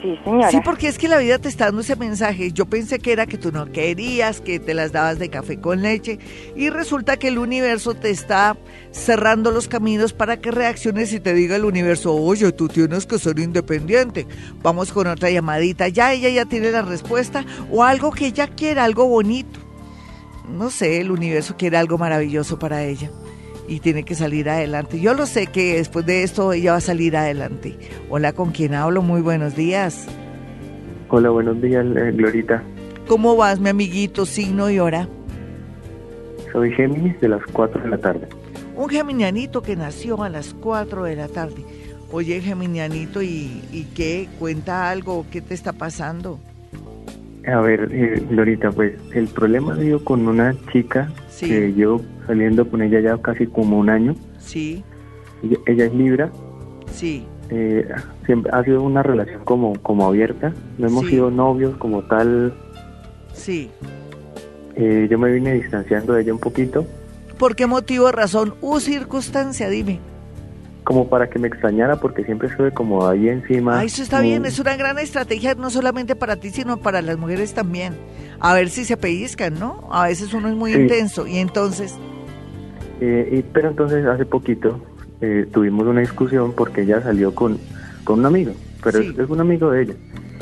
Sí, señora. Sí, porque es que la vida te está dando ese mensaje. Yo pensé que era que tú no querías, que te las dabas de café con leche, y resulta que el universo te está cerrando los caminos para que reacciones y te diga el universo, oye, tú tienes que ser independiente. Vamos con otra llamadita. Ya ella ya tiene la respuesta o algo que ella quiera, algo bonito. No sé, el universo quiere algo maravilloso para ella y tiene que salir adelante. Yo lo sé que después de esto ella va a salir adelante. Hola, ¿con quién hablo? Muy buenos días. Hola, buenos días, eh, Glorita. ¿Cómo vas, mi amiguito, signo y hora? Soy Géminis de las 4 de la tarde. Un geminianito que nació a las 4 de la tarde. Oye, geminianito, ¿y, y qué? ¿Cuenta algo? ¿Qué te está pasando? A ver, eh, Glorita, pues el problema sido con una chica que yo saliendo con ella ya casi como un año. Sí. Ella, es Libra. Sí. Eh, siempre ha sido una relación como, como abierta. No hemos sido novios como tal. Sí. Eh, yo me vine distanciando de ella un poquito. ¿Por qué motivo, razón o circunstancia? Dime. Como para que me extrañara porque siempre estuve como ahí encima. Ah, eso está bien, es una gran estrategia no solamente para ti, sino para las mujeres también. A ver si se pellizcan, ¿no? A veces uno es muy intenso y entonces... Eh, pero entonces hace poquito eh, tuvimos una discusión porque ella salió con, con un amigo, pero es, un amigo de ella.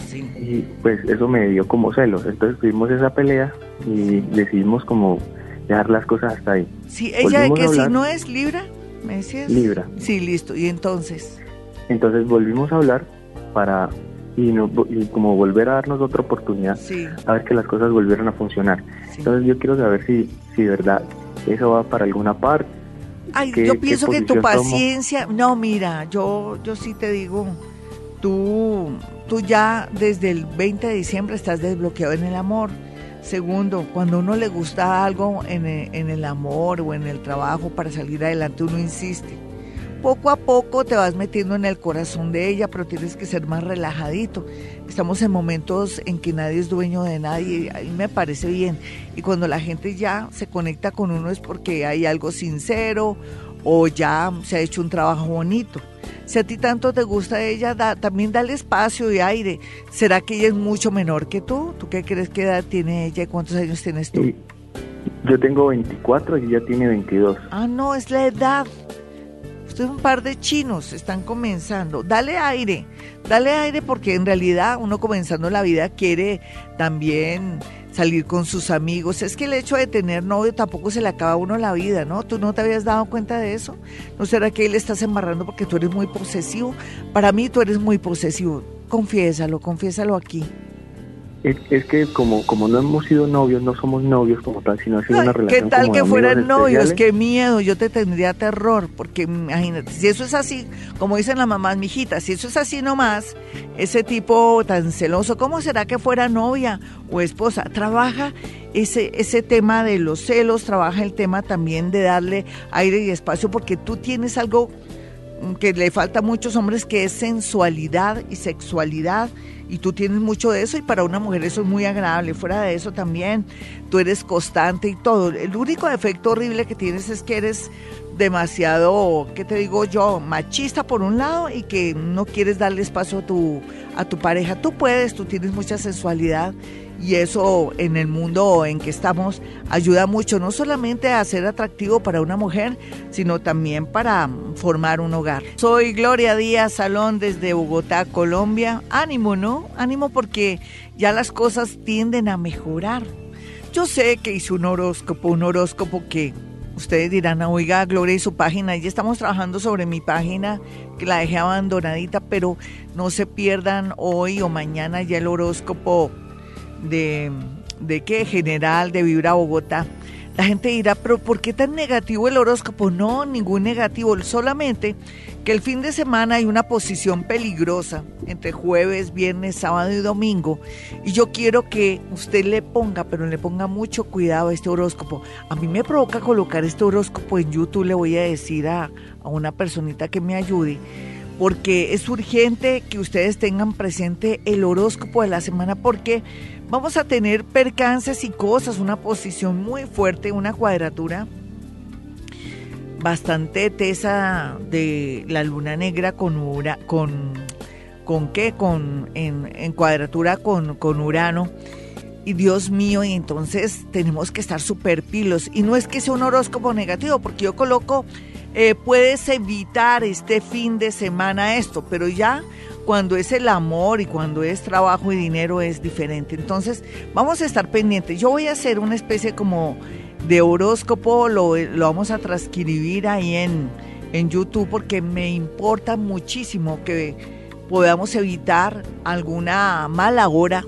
Sí. Y pues eso me dio como celos. Entonces tuvimos esa pelea y decidimos como dejar las cosas hasta ahí. Sí, ella de que si no es Libra, me decías. Libra. Sí, listo. ¿Y entonces? Entonces volvimos a hablar para y, no, y como volver a darnos otra oportunidad a ver que las cosas volvieron a funcionar. Entonces yo quiero saber si, si de verdad eso va para alguna parte. Ay, yo pienso que tu paciencia, no, mira, yo, yo sí te digo, tú, tú ya desde el 20 de diciembre estás desbloqueado en el amor. Segundo, cuando uno le gusta algo en el, en el amor o en el trabajo para salir adelante, uno insiste poco a poco te vas metiendo en el corazón de ella, pero tienes que ser más relajadito. Estamos en momentos en que nadie es dueño de nadie, y me parece bien. Y cuando la gente ya se conecta con uno es porque hay algo sincero o ya se ha hecho un trabajo bonito. Si a ti tanto te gusta ella, también dale espacio y aire. ¿Será que ella es mucho menor que tú? ¿Tú qué crees que edad tiene ella y cuántos años tienes tú? Yo tengo 24 y ella tiene 22. Ah, no, es la edad un par de chinos están comenzando. Dale aire, dale aire porque en realidad uno comenzando la vida quiere también salir con sus amigos. Es que el hecho de tener novio tampoco se le acaba a uno la vida, ¿no? ¿Tú no te habías dado cuenta de eso? ¿No será que él estás embarrando porque tú eres muy posesivo? Para mí tú eres muy posesivo. Confiésalo, confiésalo aquí. Es, que como, como no hemos sido novios, no somos novios como tal, sino ha sido una relación ¿Qué tal que fueran novios? Qué miedo, yo te tendría terror, porque imagínate, si eso es así, como dicen las mamás, mijita, si eso es así nomás, ese tipo tan celoso, ¿cómo será que fuera novia o esposa? Trabaja ese, ese tema de los celos, trabaja el tema también de darle aire y espacio, porque tú tienes algo que le falta a muchos hombres, que es sensualidad y sexualidad y tú tienes mucho de eso y para una mujer eso es muy agradable. Fuera de eso también, tú eres constante y todo. El único defecto horrible que tienes es que eres demasiado, ¿qué te digo yo? Machista por un lado y que no quieres darle espacio a tu, a tu pareja. Tú puedes, tú tienes mucha sensualidad y eso en el mundo en que estamos ayuda mucho, no solamente a ser atractivo para una mujer, sino también para formar un hogar. Soy Gloria Díaz Salón desde Bogotá, Colombia. Ánimo, ¿no? Ánimo porque ya las cosas tienden a mejorar. Yo sé que hice un horóscopo, un horóscopo que ustedes dirán, oiga, Gloria y su página, ya estamos trabajando sobre mi página, que la dejé abandonadita, pero no se pierdan hoy o mañana ya el horóscopo de, de qué general de Vibra Bogotá. La gente dirá, pero ¿por qué tan negativo el horóscopo? No, ningún negativo, solamente que el fin de semana hay una posición peligrosa entre jueves, viernes, sábado y domingo. Y yo quiero que usted le ponga, pero le ponga mucho cuidado a este horóscopo. A mí me provoca colocar este horóscopo en YouTube, le voy a decir a, a una personita que me ayude porque es urgente que ustedes tengan presente el horóscopo de la semana porque vamos a tener percances y cosas, una posición muy fuerte, una cuadratura bastante tesa de la luna negra con con con qué con en, en cuadratura con, con Urano. Y Dios mío y entonces tenemos que estar súper pilos. Y no es que sea un horóscopo negativo porque yo coloco eh, puedes evitar este fin de semana esto, pero ya cuando es el amor y cuando es trabajo y dinero es diferente. Entonces, vamos a estar pendientes. Yo voy a hacer una especie como de horóscopo, lo, lo vamos a transcribir ahí en, en YouTube porque me importa muchísimo que podamos evitar alguna mala hora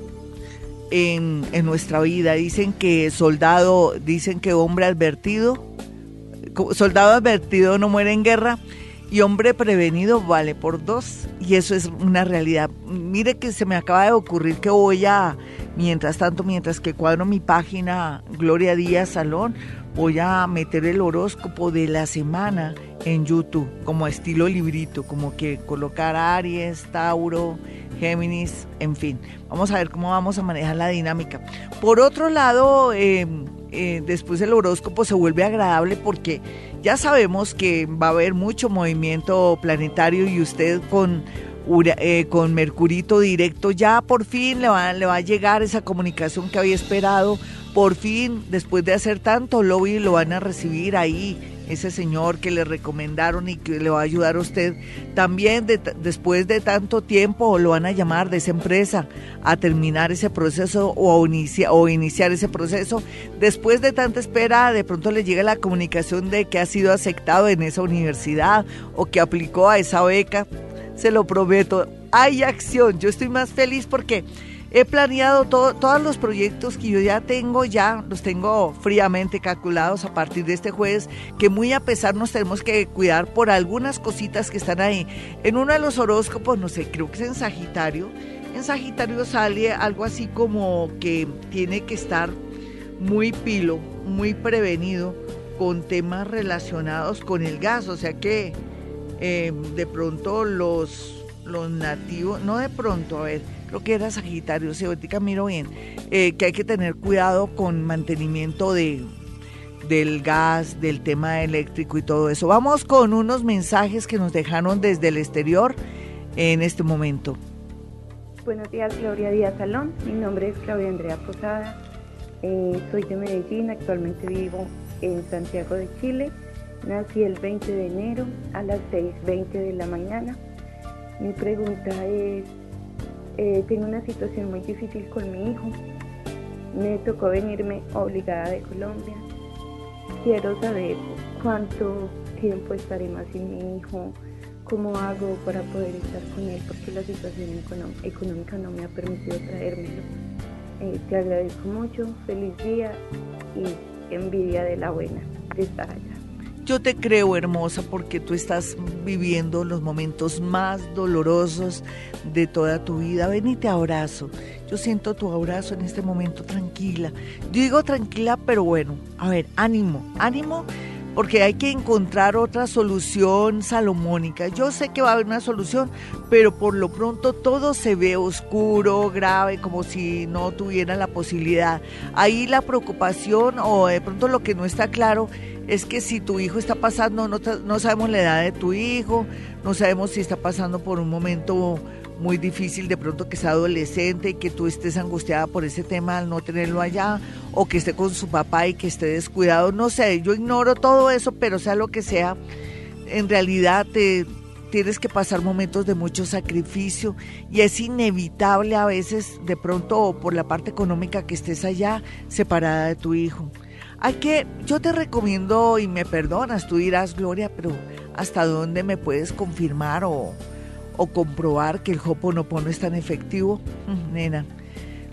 en, en nuestra vida. Dicen que soldado, dicen que hombre advertido soldado advertido no muere en guerra y hombre prevenido vale por dos. Y eso es una realidad. Mire que se me acaba de ocurrir que voy a, mientras tanto, mientras que cuadro mi página Gloria Díaz Salón, voy a meter el horóscopo de la semana en YouTube, como estilo librito, como que colocar Aries, Tauro, Géminis, en fin. Vamos a ver cómo vamos a manejar la dinámica. Por otro lado, eh, eh, después el horóscopo se vuelve agradable porque ya sabemos que va a haber mucho movimiento planetario y usted con, eh, con Mercurito directo ya por fin le va, a llegar esa comunicación que había esperado. Por fin, después de hacer tanto lobby, lo van a recibir ahí ese señor que le recomendaron y que le va a ayudar a usted. También después de tanto tiempo lo van a llamar de esa empresa a terminar ese proceso o, o iniciar ese proceso. Después de tanta espera, de pronto le llega la comunicación de que ha sido aceptado en esa universidad o que aplicó a esa beca. Se lo prometo. Hay acción. Yo estoy más feliz porque He planeado todos los proyectos que yo ya tengo, ya los tengo fríamente calculados a partir de este jueves, que muy a pesar nos tenemos que cuidar por algunas cositas que están ahí. En uno de los horóscopos, no sé, creo que es en Sagitario, en Sagitario sale algo así como que tiene que estar muy pilo, muy prevenido con temas relacionados con el gas, o sea que eh, de pronto los, los nativos, no de pronto, a ver, creo que era Sagitario, si ahorita miro bien, eh, que hay que tener cuidado con mantenimiento de, del gas, del tema eléctrico y todo eso. Vamos con unos mensajes que nos dejaron desde el exterior en este momento. Buenos días, Gloria Díaz Salón. Mi nombre es Claudia Andrea Posada. Eh, soy de Medellín, actualmente vivo en Santiago de Chile. Nací el 20 de enero a las 6.20 de la mañana. Mi pregunta es, eh, tengo una situación muy difícil con mi hijo. Me tocó venirme obligada de Colombia. Quiero saber cuánto tiempo estaré más sin mi hijo, cómo hago para poder estar con él, porque la situación económica no me ha permitido traérmelo. Eh, te agradezco mucho, feliz día y envidia de la buena de estar allá. Yo te creo hermosa porque tú estás viviendo los momentos más dolorosos de toda tu vida. Ven y te abrazo. Yo siento tu abrazo en este momento tranquila. Yo digo tranquila, pero bueno, a ver, ánimo, ánimo porque hay que encontrar otra solución salomónica. Yo sé que va a haber una solución, pero por lo pronto todo se ve oscuro, grave, como si no tuviera la posibilidad. Ahí la preocupación o de pronto lo que no está claro es que si tu hijo está pasando, no, sabemos la edad de tu hijo, no sabemos si está pasando por un momento muy difícil de pronto que sea adolescente y que tú estés angustiada por ese tema al no tenerlo allá o que esté con su papá y que esté descuidado, no sé, yo ignoro todo eso, pero sea lo que sea, en realidad te tienes que pasar momentos de mucho sacrificio y es inevitable a veces de pronto por la parte económica que estés allá separada de tu hijo. Hay que, yo te recomiendo y me perdonas, tú dirás, Gloria, pero ¿hasta dónde me puedes confirmar o, o comprobar que el Hoponopono es tan efectivo, mm, nena,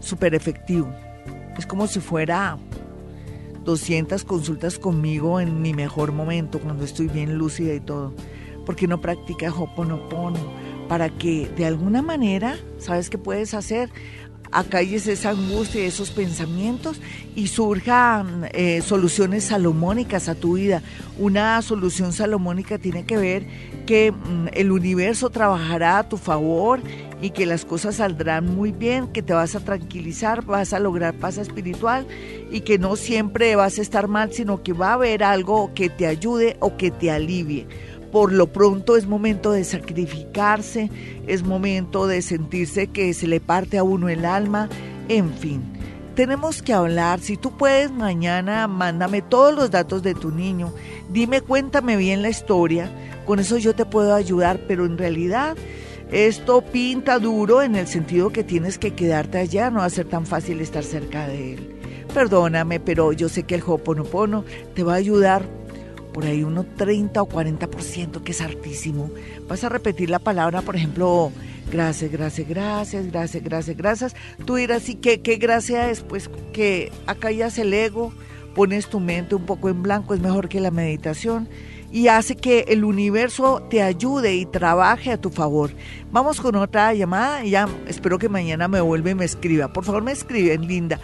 súper efectivo. Es como si fuera 200 consultas conmigo en mi mejor momento, cuando estoy bien lúcida y todo. porque no practica Hoponopono? Para que de alguna manera, ¿sabes qué puedes hacer? Acalles esa angustia esos pensamientos y surjan eh, soluciones salomónicas a tu vida. Una solución salomónica tiene que ver que mm, el universo trabajará a tu favor y que las cosas saldrán muy bien, que te vas a tranquilizar, vas a lograr paz espiritual y que no siempre vas a estar mal, sino que va a haber algo que te ayude o que te alivie. Por lo pronto es momento de sacrificarse, es momento de sentirse que se le parte a uno el alma, en fin. Tenemos que hablar, si tú puedes mañana, mándame todos los datos de tu niño, dime, cuéntame bien la historia, con eso yo te puedo ayudar, pero en realidad esto pinta duro en el sentido que tienes que quedarte allá, no va a ser tan fácil estar cerca de él. Perdóname, pero yo sé que el Hoponopono te va a ayudar por ahí uno 30 o 40%, que es hartísimo. Vas a repetir la palabra, por ejemplo, gracias, gracias, gracias, gracias, gracias, gracias. Tú dirás, ¿y qué, qué gracia es? Pues que acallas el ego, pones tu mente un poco en blanco, es mejor que la meditación y hace que el universo te ayude y trabaje a tu favor. Vamos con otra llamada y ya espero que mañana me vuelva y me escriba. Por favor, me escriben, linda.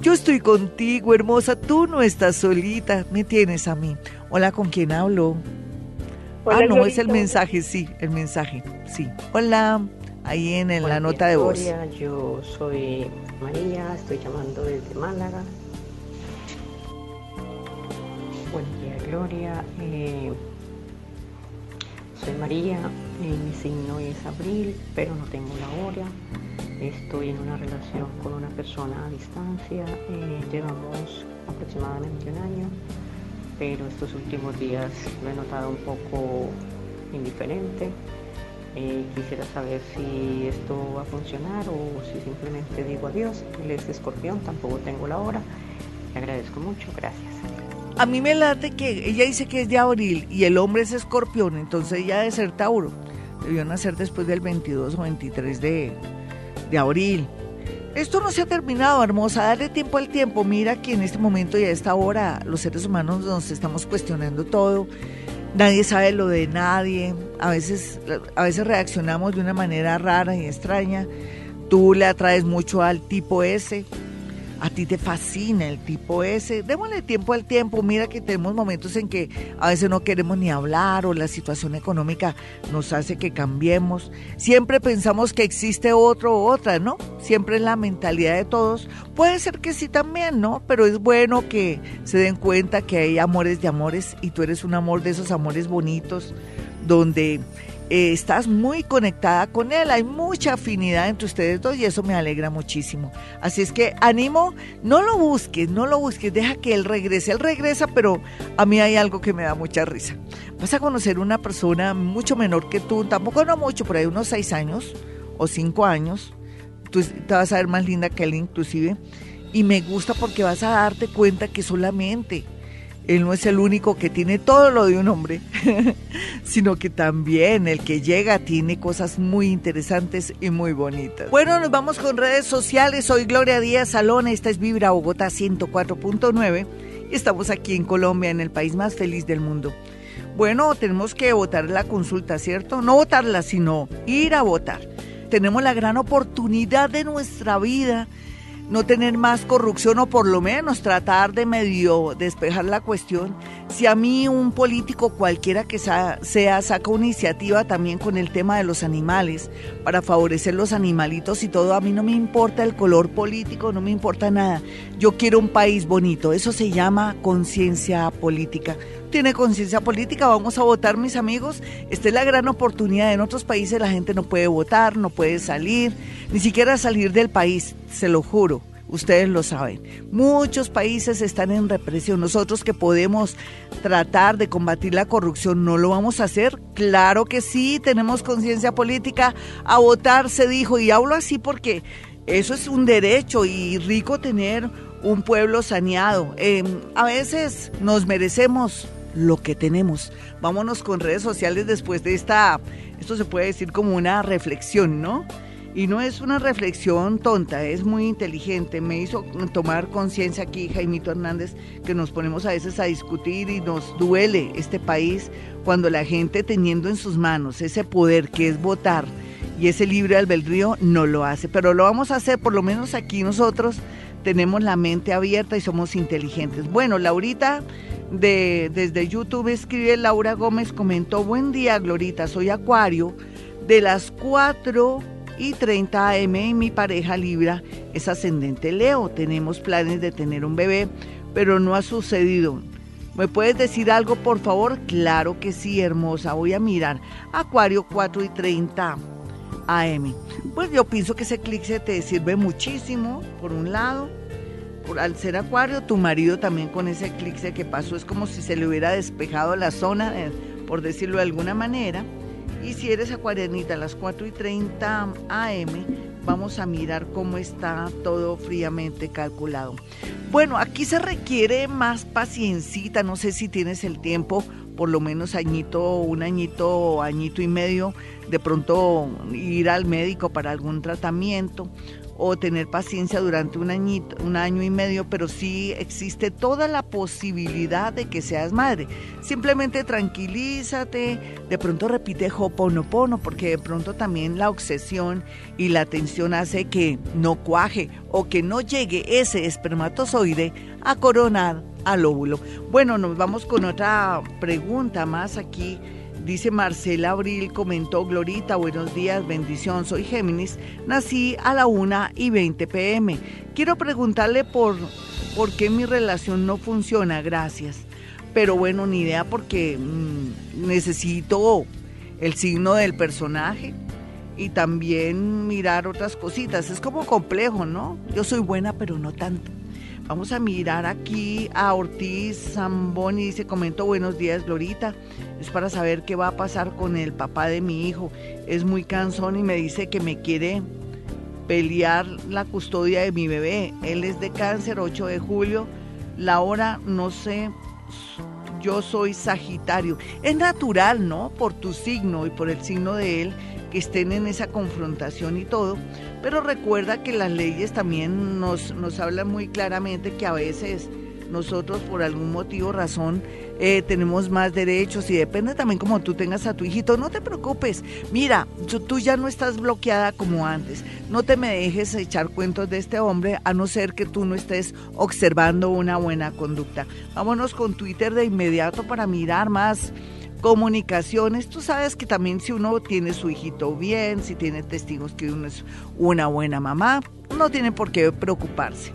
Yo estoy contigo, hermosa. Tú no estás solita. Me tienes a mí. Hola, ¿con quién hablo? ah, no, es el mensaje, sí, el mensaje. Sí. Hola, ahí en, la nota de voz. Yo soy María, estoy llamando desde Málaga. Buen día, Gloria. Eh, soy María, eh, mi signo es abril, pero no tengo la hora. Estoy en una relación con una persona a distancia, eh, llevamos aproximadamente un año, pero estos últimos días lo he notado un poco indiferente. Eh, quisiera saber si esto va a funcionar o si simplemente digo adiós. Él es escorpión, tampoco tengo la hora. Le agradezco mucho, gracias. A mí me late que ella dice que es de abril y el hombre es escorpión, entonces ella debe ser Tauro. Debió nacer después del 22 o 23 de, de abril. Esto no se ha terminado, hermosa. Dale tiempo al tiempo. Mira que en este momento y a esta hora los seres humanos nos estamos cuestionando todo. Nadie sabe lo de nadie. A veces, a veces reaccionamos de una manera rara y extraña. Tú le atraes mucho al tipo ese a ti te fascina el tipo ese, démosle tiempo al tiempo, mira que tenemos momentos en que a veces no queremos ni hablar o la situación económica nos hace que cambiemos, siempre pensamos que existe otro u otra, ¿no? Siempre es la mentalidad de todos, puede ser que sí también, ¿no? Pero es bueno que se den cuenta que hay amores de amores y tú eres un amor de esos amores bonitos donde eh, estás muy conectada con él, hay mucha afinidad entre ustedes dos y eso me alegra muchísimo. Así es que animo, no lo busques, no lo busques, deja que él regrese, él regresa, pero a mí hay algo que me da mucha risa. Vas a conocer una persona mucho menor que tú, tampoco no mucho, por ahí unos seis años o cinco años, tú te vas a ver más linda que él inclusive, y me gusta porque vas a darte cuenta que solamente él no es el único que tiene todo lo de un hombre, sino que también el que llega tiene cosas muy interesantes y muy bonitas. Bueno, nos vamos con redes sociales. Soy Gloria Díaz Salón, esta es Vibra Bogotá 104.9 y estamos aquí en Colombia, en el país más feliz del mundo. Bueno, tenemos que votar la consulta, ¿cierto? No votarla, sino ir a votar. Tenemos la gran oportunidad de nuestra vida no tener más corrupción o por lo menos tratar de medio despejar la cuestión. Si a mí un político cualquiera que sea, saca una iniciativa también con el tema de los animales para favorecer los animalitos y todo, a mí no me importa el color político, no me importa nada. Yo quiero un país bonito, eso se llama conciencia política tiene conciencia política, vamos a votar mis amigos. Esta es la gran oportunidad. En otros países la gente no puede votar, no puede salir, ni siquiera salir del país, se lo juro. Ustedes lo saben. Muchos países están en represión. Nosotros que podemos tratar de combatir la corrupción, ¿no lo vamos a hacer? Claro que sí, tenemos conciencia política. A votar se dijo, y hablo así porque eso es un derecho y rico tener un pueblo saneado. Em, a veces nos merecemos lo que tenemos. Vámonos con redes sociales después de esta, esto se puede decir como una reflexión, ¿no? Y no es una reflexión tonta, es muy inteligente. Me hizo tomar conciencia aquí Jaimito Hernández que nos ponemos a veces a discutir y nos duele este país cuando la gente teniendo en sus manos ese poder que es votar y ese libre albedrío no lo hace. Pero lo vamos a hacer, por lo menos aquí nosotros tenemos la mente abierta y somos inteligentes. Bueno, Laurita de, desde YouTube escribe Laura Gómez, comentó, buen día Glorita, soy Acuario, de las 4 y 30 am y mi pareja Libra es ascendente Leo, tenemos planes de tener un bebé, pero no ha sucedido. ¿Me puedes decir algo, por favor? Claro que sí, hermosa. Voy a mirar. Acuario 4 y 30 AM. Pues yo pienso que ese eclipse te sirve muchísimo, por un lado. Al ser acuario, tu marido también con ese eclipse que pasó es como si se le hubiera despejado la zona, eh, por decirlo de alguna manera. Y si eres acuarianita a las 4 y 30 AM, vamos a mirar cómo está todo fríamente calculado. Bueno, aquí se requiere más paciencita, no sé si tienes el tiempo, por lo menos añito, un añito, añito y medio, de pronto ir al médico para algún tratamiento o tener paciencia durante un, añito, un año y medio, pero sí existe toda la posibilidad de que seas madre. Simplemente tranquilízate, de pronto repite Hoponopono, porque de pronto también la obsesión y la tensión hace que no cuaje o que no llegue ese espermatozoide a coronar al óvulo. Bueno, nos vamos con otra pregunta más aquí Dice Marcela Abril, comentó Glorita, buenos días, bendición, soy Géminis, nací a la 1 y 20 pm. Quiero preguntarle por, por qué mi relación no funciona, gracias. Pero bueno, ni idea porque mm, necesito el signo del personaje y también mirar otras cositas. Es como complejo, ¿no? Yo soy buena, pero no tanto. Vamos a mirar aquí a Ortiz Zamboni, dice, comento buenos días, Glorita. Es para saber qué va a pasar con el papá de mi hijo. Es muy cansón y me dice que me quiere pelear la custodia de mi bebé. Él es de cáncer, 8 de julio. La hora, no sé, yo soy Sagitario. Es natural, ¿no? Por tu signo y por el signo de él, que estén en esa confrontación y todo. Pero recuerda que las leyes también nos, nos hablan muy claramente que a veces nosotros por algún motivo, razón, eh, tenemos más derechos y depende también como tú tengas a tu hijito. No te preocupes, mira, tú ya no estás bloqueada como antes. No te me dejes echar cuentos de este hombre a no ser que tú no estés observando una buena conducta. Vámonos con Twitter de inmediato para mirar más comunicaciones. Tú sabes que también si uno tiene su hijito bien, si tiene testigos que uno es una buena mamá, no tiene por qué preocuparse.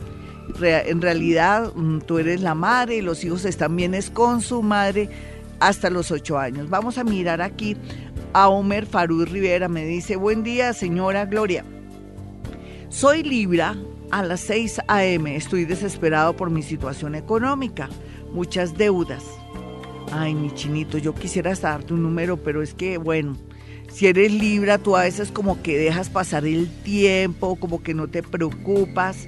En realidad mm, tú eres la madre y los hijos están bienes con su madre hasta los ocho años. Vamos a mirar aquí a Homer Farú Rivera. Me dice, buen día señora Gloria. Soy Libra a las 6 a.m. Estoy desesperado por mi situación económica. Muchas deudas Ay, mi chinito, yo quisiera darte un número, pero es que, bueno, si eres Libra, tú a veces como que dejas pasar el tiempo, como que no te preocupas.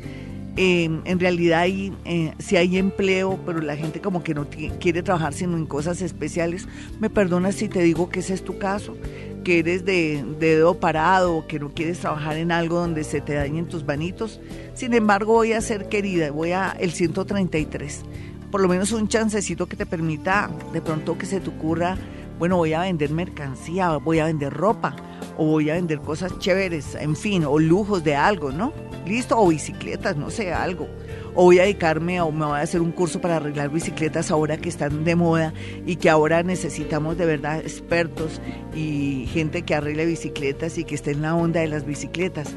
Em, en realidad hay, eh, si hay empleo, pero la gente como que no quiere trabajar sino en cosas especiales. Me perdonas si te digo que ese es tu caso, que eres de, de dedo parado, que no quieres trabajar en algo donde se te dañen tus vanitos. Sin embargo, voy a ser querida, voy a el 133 por lo menos un chancecito que te permita de pronto que se te ocurra, bueno, voy a vender mercancía, voy a vender ropa, o voy a vender cosas chéveres, en fin, o lujos de algo, ¿no? Listo, o bicicletas, no sé, algo. O voy a dedicarme o me voy a hacer un curso para arreglar bicicletas ahora que están de moda y que ahora necesitamos de verdad expertos y gente que arregle bicicletas y que esté en la onda de las bicicletas.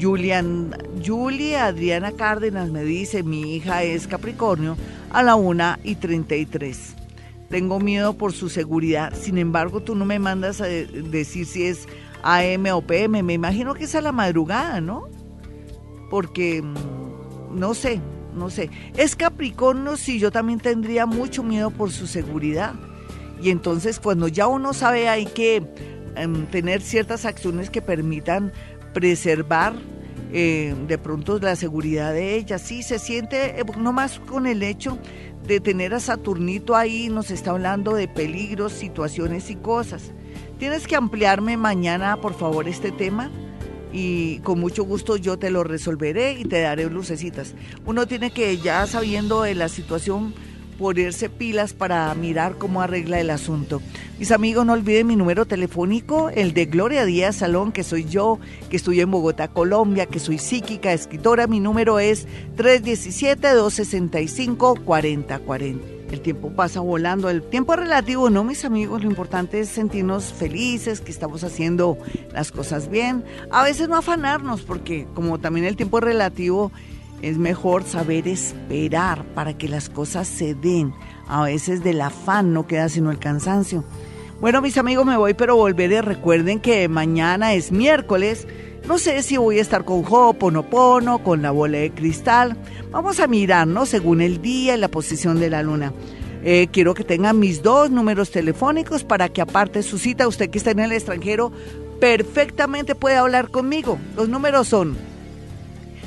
Julian, Julia Adriana Cárdenas me dice, mi hija es Capricornio a la 1 y 33. Tengo miedo por su seguridad, sin embargo tú no me mandas a decir si es AM o PM, me imagino que es a la madrugada, ¿no? Porque mm, no sé, no sé. Es Capricornio, sí, yo también tendría mucho miedo por su seguridad. Y entonces cuando ya uno sabe hay que em, tener ciertas acciones que permitan preservar eh, de pronto la seguridad de ella. Sí, se siente, eh, no más con el hecho de tener a Saturnito ahí, nos está hablando de peligros, situaciones y cosas. Tienes que ampliarme mañana, por favor, este tema y con mucho gusto yo te lo resolveré y te daré lucecitas. Uno tiene que, ya sabiendo de la situación ponerse pilas para mirar cómo arregla el asunto. Mis amigos, no olviden mi número telefónico, el de Gloria Díaz Salón, que soy yo, que estoy en Bogotá, Colombia, que soy psíquica, escritora. Mi número es 317-265-4040. El tiempo pasa volando, el tiempo es relativo, ¿no, mis amigos? Lo importante es sentirnos felices, que estamos haciendo las cosas bien. A veces no afanarnos, porque como también el tiempo es relativo, es mejor saber esperar para que las cosas se den. A veces del afán no queda sino el cansancio. Bueno, mis amigos, me voy, pero volveré. Recuerden que mañana es miércoles. No sé si voy a estar con Ho'oponopono, con la bola de cristal. Vamos a mirarnos según el día y la posición de la luna. Eh, quiero que tengan mis dos números telefónicos para que aparte su cita, usted que está en el extranjero, perfectamente pueda hablar conmigo. Los números son